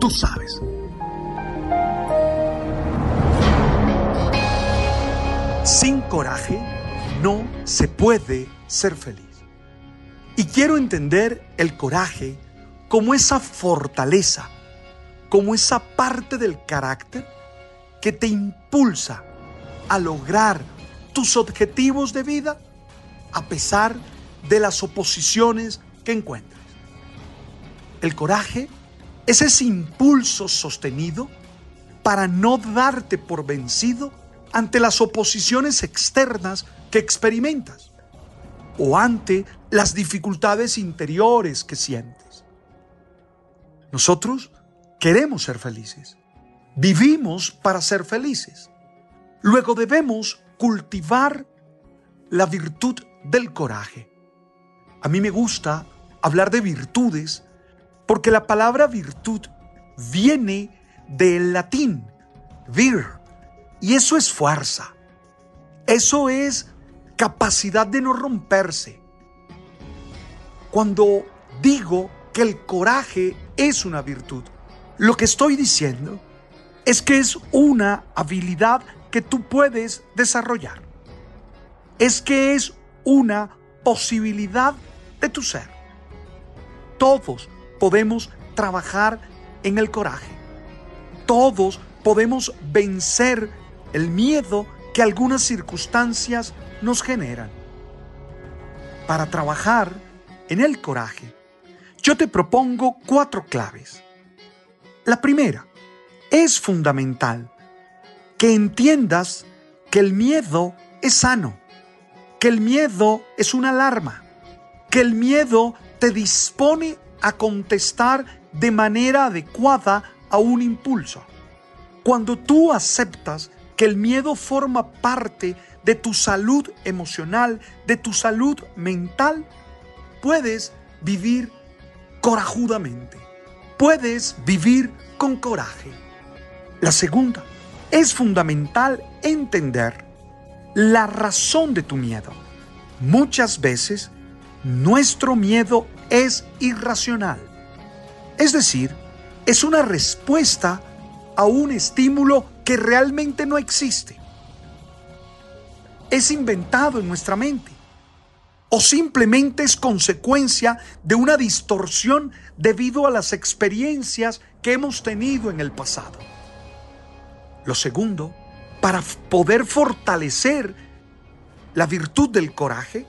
Tú sabes. Sin coraje no se puede ser feliz. Y quiero entender el coraje como esa fortaleza, como esa parte del carácter que te impulsa a lograr tus objetivos de vida a pesar de las oposiciones que encuentres. El coraje es ese impulso sostenido para no darte por vencido ante las oposiciones externas que experimentas o ante las dificultades interiores que sientes. Nosotros queremos ser felices. Vivimos para ser felices. Luego debemos cultivar la virtud del coraje. A mí me gusta hablar de virtudes porque la palabra virtud viene del latín, vir, y eso es fuerza. Eso es capacidad de no romperse. Cuando digo que el coraje es una virtud, lo que estoy diciendo es que es una habilidad que tú puedes desarrollar. Es que es una posibilidad de tu ser. Todos podemos trabajar en el coraje. Todos podemos vencer el miedo que algunas circunstancias nos generan. Para trabajar en el coraje, yo te propongo cuatro claves. La primera, es fundamental que entiendas que el miedo es sano, que el miedo es una alarma, que el miedo te dispone a contestar de manera adecuada a un impulso. Cuando tú aceptas que el miedo forma parte de tu salud emocional, de tu salud mental, puedes vivir corajudamente. Puedes vivir con coraje. La segunda, es fundamental entender la razón de tu miedo. Muchas veces nuestro miedo es irracional. Es decir, es una respuesta a un estímulo que realmente no existe. Es inventado en nuestra mente. O simplemente es consecuencia de una distorsión debido a las experiencias que hemos tenido en el pasado. Lo segundo, para poder fortalecer la virtud del coraje,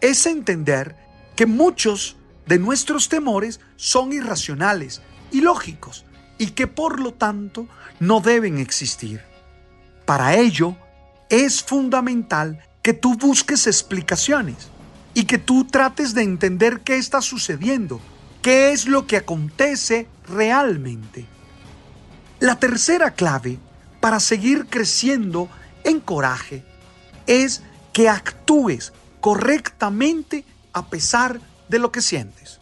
es entender que muchos de nuestros temores son irracionales, ilógicos y que por lo tanto no deben existir. Para ello, es fundamental que tú busques explicaciones y que tú trates de entender qué está sucediendo, qué es lo que acontece realmente. La tercera clave para seguir creciendo en coraje es que actúes correctamente a pesar de lo que sientes.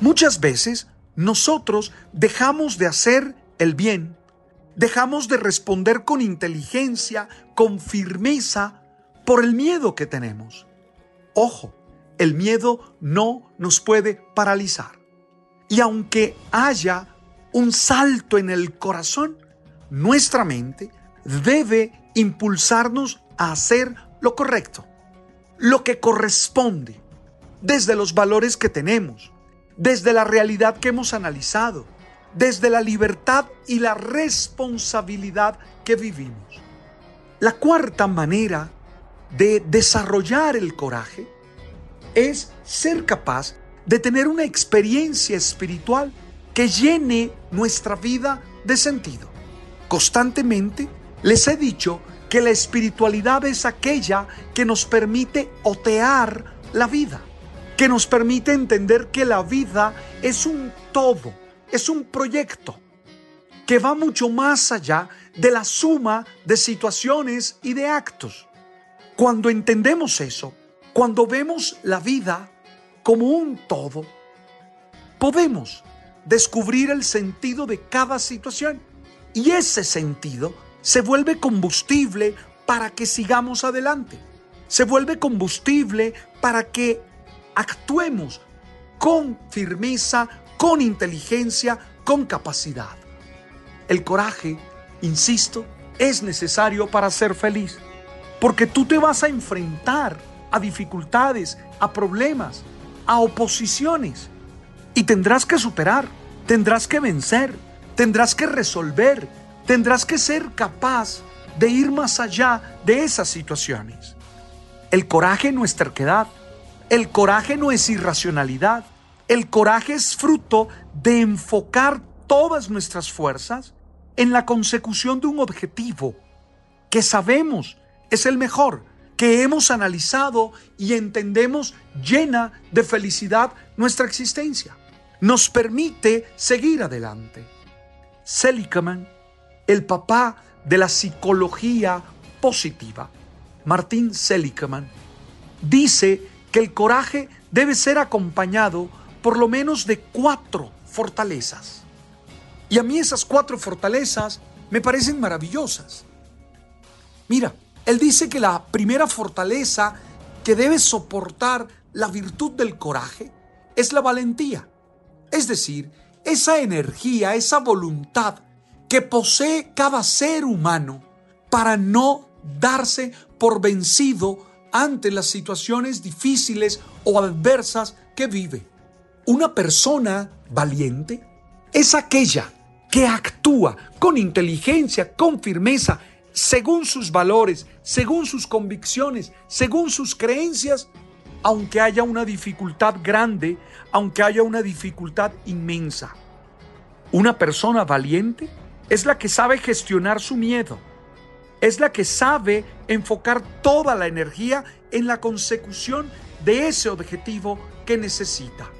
Muchas veces nosotros dejamos de hacer el bien, dejamos de responder con inteligencia, con firmeza, por el miedo que tenemos. Ojo, el miedo no nos puede paralizar. Y aunque haya un salto en el corazón, nuestra mente debe impulsarnos a hacer lo correcto, lo que corresponde, desde los valores que tenemos, desde la realidad que hemos analizado, desde la libertad y la responsabilidad que vivimos. La cuarta manera de desarrollar el coraje es ser capaz de tener una experiencia espiritual que llene nuestra vida de sentido. Constantemente les he dicho que la espiritualidad es aquella que nos permite otear la vida, que nos permite entender que la vida es un todo, es un proyecto que va mucho más allá de la suma de situaciones y de actos. Cuando entendemos eso, cuando vemos la vida como un todo, podemos descubrir el sentido de cada situación y ese sentido se vuelve combustible para que sigamos adelante. Se vuelve combustible para que actuemos con firmeza, con inteligencia, con capacidad. El coraje, insisto, es necesario para ser feliz, porque tú te vas a enfrentar a dificultades, a problemas, a oposiciones, y tendrás que superar, tendrás que vencer, tendrás que resolver, tendrás que ser capaz de ir más allá de esas situaciones. El coraje no es terquedad, el coraje no es irracionalidad, el coraje es fruto de enfocar todas nuestras fuerzas en la consecución de un objetivo que sabemos es el mejor, que hemos analizado y entendemos llena de felicidad nuestra existencia. Nos permite seguir adelante. Seligman, el papá de la psicología positiva, Martín Seligman, dice el coraje debe ser acompañado por lo menos de cuatro fortalezas. Y a mí esas cuatro fortalezas me parecen maravillosas. Mira, él dice que la primera fortaleza que debe soportar la virtud del coraje es la valentía. Es decir, esa energía, esa voluntad que posee cada ser humano para no darse por vencido ante las situaciones difíciles o adversas que vive. Una persona valiente es aquella que actúa con inteligencia, con firmeza, según sus valores, según sus convicciones, según sus creencias, aunque haya una dificultad grande, aunque haya una dificultad inmensa. Una persona valiente es la que sabe gestionar su miedo, es la que sabe enfocar toda la energía en la consecución de ese objetivo que necesita.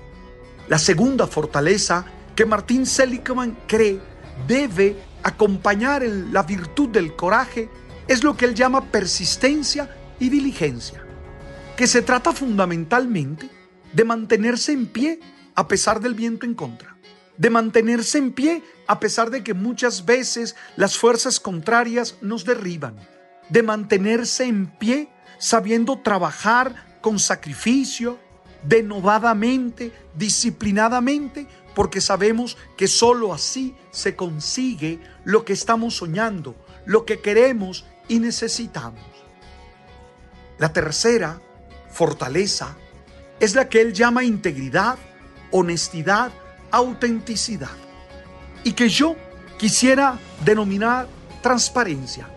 La segunda fortaleza que Martín Seligman cree debe acompañar la virtud del coraje es lo que él llama persistencia y diligencia, que se trata fundamentalmente de mantenerse en pie a pesar del viento en contra, de mantenerse en pie a pesar de que muchas veces las fuerzas contrarias nos derriban, de mantenerse en pie sabiendo trabajar con sacrificio, denodadamente, disciplinadamente, porque sabemos que sólo así se consigue lo que estamos soñando, lo que queremos y necesitamos. La tercera fortaleza es la que él llama integridad, honestidad, autenticidad, y que yo quisiera denominar transparencia.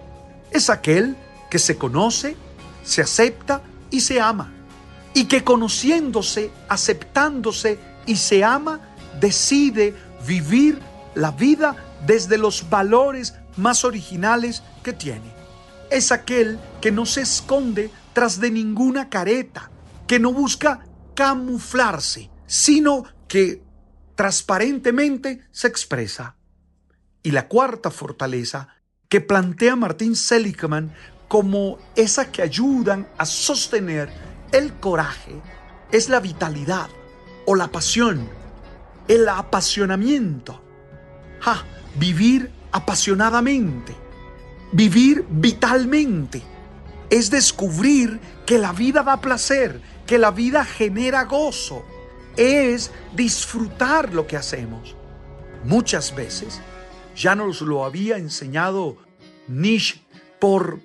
Es aquel que se conoce, se acepta y se ama y que conociéndose, aceptándose y se ama, decide vivir la vida desde los valores más originales que tiene. Es aquel que no se esconde tras de ninguna careta, que no busca camuflarse, sino que transparentemente se expresa. Y la cuarta fortaleza que plantea Martín Seligman como esa que ayudan a sostener el coraje es la vitalidad o la pasión, el apasionamiento. Vivir apasionadamente, vivir vitalmente, es descubrir que la vida da placer, que la vida genera gozo, es disfrutar lo que hacemos. Muchas veces, ya nos lo había enseñado Nietzsche por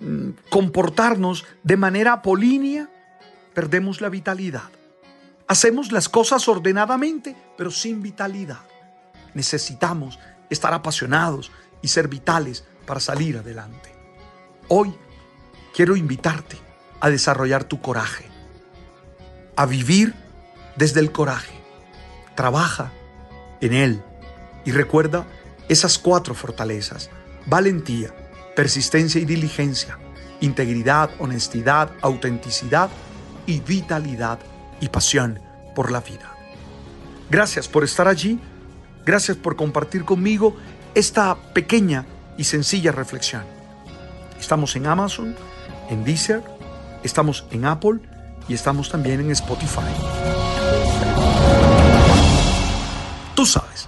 Mm, comportarnos de manera apolínea, perdemos la vitalidad. Hacemos las cosas ordenadamente, pero sin vitalidad. necesitamos estar apasionados y ser vitales para salir adelante. Hoy quiero invitarte a desarrollar tu coraje, a vivir desde el coraje. Trabaja en él y recuerda esas cuatro fortalezas, valentía, persistencia y diligencia, integridad, honestidad, autenticidad y vitalidad y pasión por la vida. Gracias por estar allí, gracias por compartir conmigo esta pequeña y sencilla reflexión. Estamos en Amazon, en Deezer, estamos en Apple y estamos también en Spotify. Tú sabes.